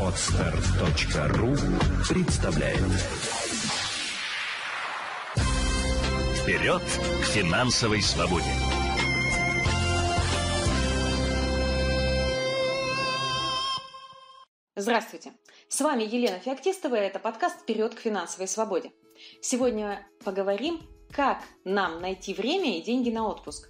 Отстар.ру представляет Вперед к финансовой свободе! Здравствуйте! С вами Елена Феоктистова, и это подкаст «Вперед к финансовой свободе». Сегодня поговорим, как нам найти время и деньги на отпуск.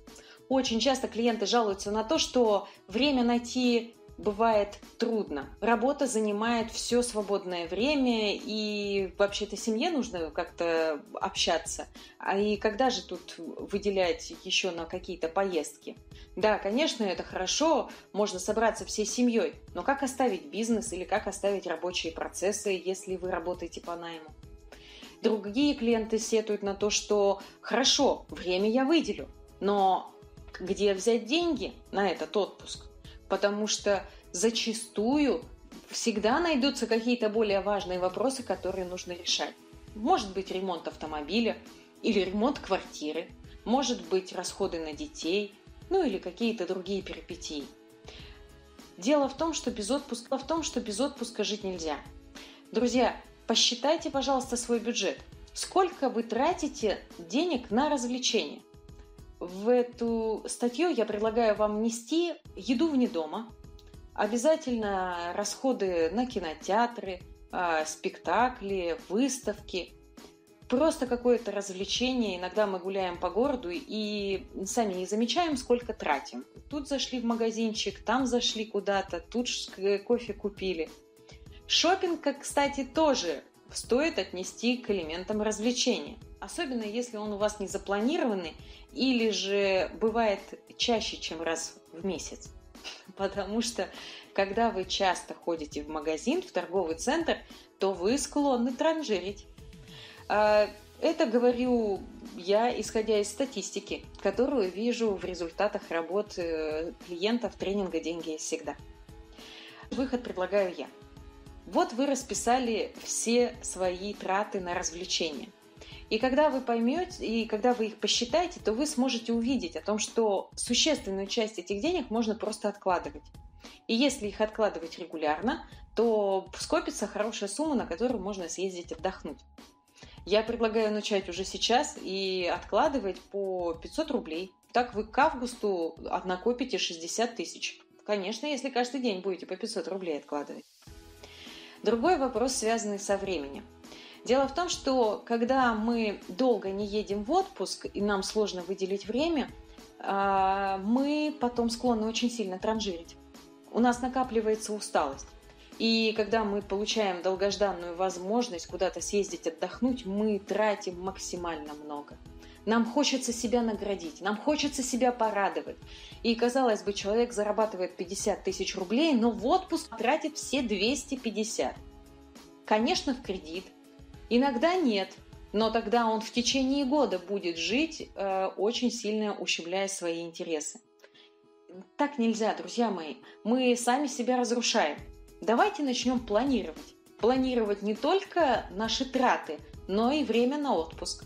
Очень часто клиенты жалуются на то, что время найти бывает трудно. Работа занимает все свободное время, и вообще-то семье нужно как-то общаться. А и когда же тут выделять еще на какие-то поездки? Да, конечно, это хорошо, можно собраться всей семьей, но как оставить бизнес или как оставить рабочие процессы, если вы работаете по найму? Другие клиенты сетуют на то, что хорошо, время я выделю, но где взять деньги на этот отпуск? Потому что зачастую всегда найдутся какие-то более важные вопросы, которые нужно решать. Может быть ремонт автомобиля или ремонт квартиры, может быть расходы на детей, ну или какие-то другие перипетии. Дело в том, что без отпуска, в том, что без отпуска жить нельзя. Друзья, посчитайте, пожалуйста, свой бюджет. Сколько вы тратите денег на развлечения? В эту статью я предлагаю вам внести еду вне дома, обязательно расходы на кинотеатры, а, спектакли, выставки, просто какое-то развлечение. Иногда мы гуляем по городу и сами не замечаем, сколько тратим. Тут зашли в магазинчик, там зашли куда-то, тут кофе купили. Шопинг, кстати, тоже стоит отнести к элементам развлечения. Особенно если он у вас не запланированный или же бывает чаще, чем раз в месяц. Потому что когда вы часто ходите в магазин, в торговый центр, то вы склонны транжирить. А, это говорю я, исходя из статистики, которую вижу в результатах работы э, клиентов тренинга «Деньги всегда». Выход предлагаю я – вот вы расписали все свои траты на развлечения. И когда вы поймете, и когда вы их посчитаете, то вы сможете увидеть о том, что существенную часть этих денег можно просто откладывать. И если их откладывать регулярно, то скопится хорошая сумма, на которую можно съездить отдохнуть. Я предлагаю начать уже сейчас и откладывать по 500 рублей. Так вы к августу накопите 60 тысяч. Конечно, если каждый день будете по 500 рублей откладывать. Другой вопрос, связанный со временем. Дело в том, что когда мы долго не едем в отпуск и нам сложно выделить время, а, мы потом склонны очень сильно транжирить. У нас накапливается усталость. И когда мы получаем долгожданную возможность куда-то съездить отдохнуть, мы тратим максимально много. Нам хочется себя наградить, нам хочется себя порадовать. И, казалось бы, человек зарабатывает 50 тысяч рублей, но в отпуск тратит все 250. Конечно, в кредит. Иногда нет, но тогда он в течение года будет жить, э, очень сильно ущемляя свои интересы. Так нельзя, друзья мои. Мы сами себя разрушаем. Давайте начнем планировать. Планировать не только наши траты, но и время на отпуск.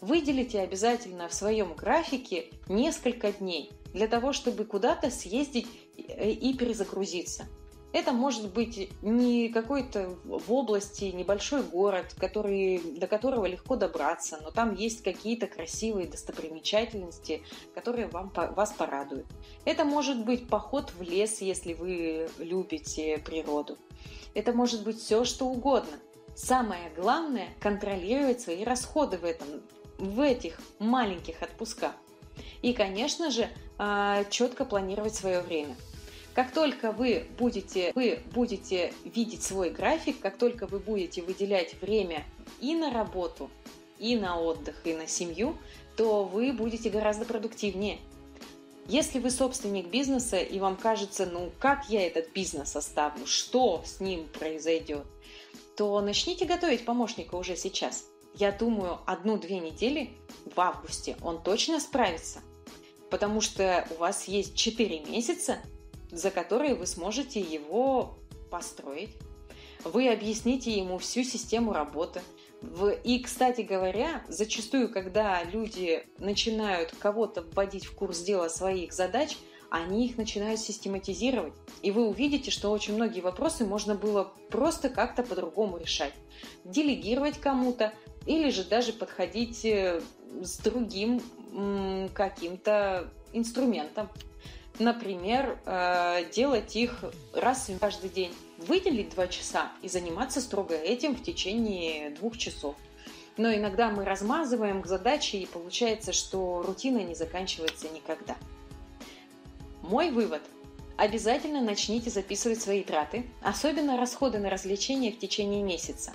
Выделите обязательно в своем графике несколько дней для того, чтобы куда-то съездить и перезагрузиться. Это может быть не какой-то в области небольшой город, который, до которого легко добраться, но там есть какие-то красивые достопримечательности, которые вам, вас порадуют. Это может быть поход в лес, если вы любите природу. Это может быть все, что угодно. Самое главное – контролировать свои расходы в этом в этих маленьких отпусках. И, конечно же, а, четко планировать свое время. Как только вы будете, вы будете видеть свой график, как только вы будете выделять время и на работу, и на отдых, и на семью, то вы будете гораздо продуктивнее. Если вы собственник бизнеса и вам кажется, ну как я этот бизнес оставлю, что с ним произойдет, то начните готовить помощника уже сейчас – я думаю, одну-две недели в августе он точно справится, потому что у вас есть 4 месяца, за которые вы сможете его построить. Вы объясните ему всю систему работы. И, кстати говоря, зачастую, когда люди начинают кого-то вводить в курс дела своих задач, они их начинают систематизировать. И вы увидите, что очень многие вопросы можно было просто как-то по-другому решать. Делегировать кому-то или же даже подходить э, с другим каким-то инструментом. Например, э, делать их раз в каждый день. Выделить два часа и заниматься строго этим в течение двух часов. Но иногда мы размазываем задачи, и получается, что рутина не заканчивается никогда. Мой вывод. Обязательно начните записывать свои траты, особенно расходы на развлечения в течение месяца.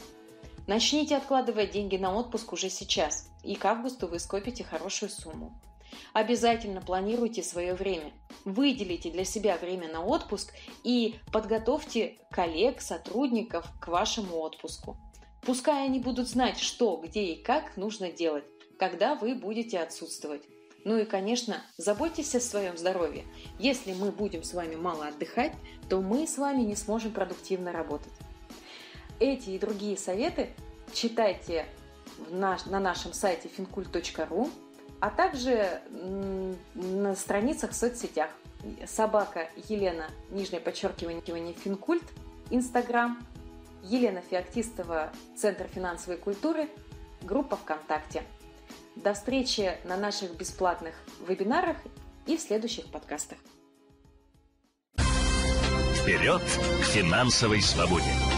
Начните откладывать деньги на отпуск уже сейчас, и к августу вы скопите хорошую сумму. Обязательно планируйте свое время. Выделите для себя время на отпуск и подготовьте коллег, сотрудников к вашему отпуску. Пускай они будут знать, что, где и как нужно делать, когда вы будете отсутствовать. Ну и, конечно, заботьтесь о своем здоровье. Если мы будем с вами мало отдыхать, то мы с вами не сможем продуктивно работать. Эти и другие советы читайте на нашем сайте fincult.ru а также на страницах в соцсетях. Собака Елена, нижнее подчеркивание, Финкульт, Инстаграм, Елена Феоктистова, Центр финансовой культуры, группа ВКонтакте. До встречи на наших бесплатных вебинарах и в следующих подкастах. Вперед к финансовой свободе!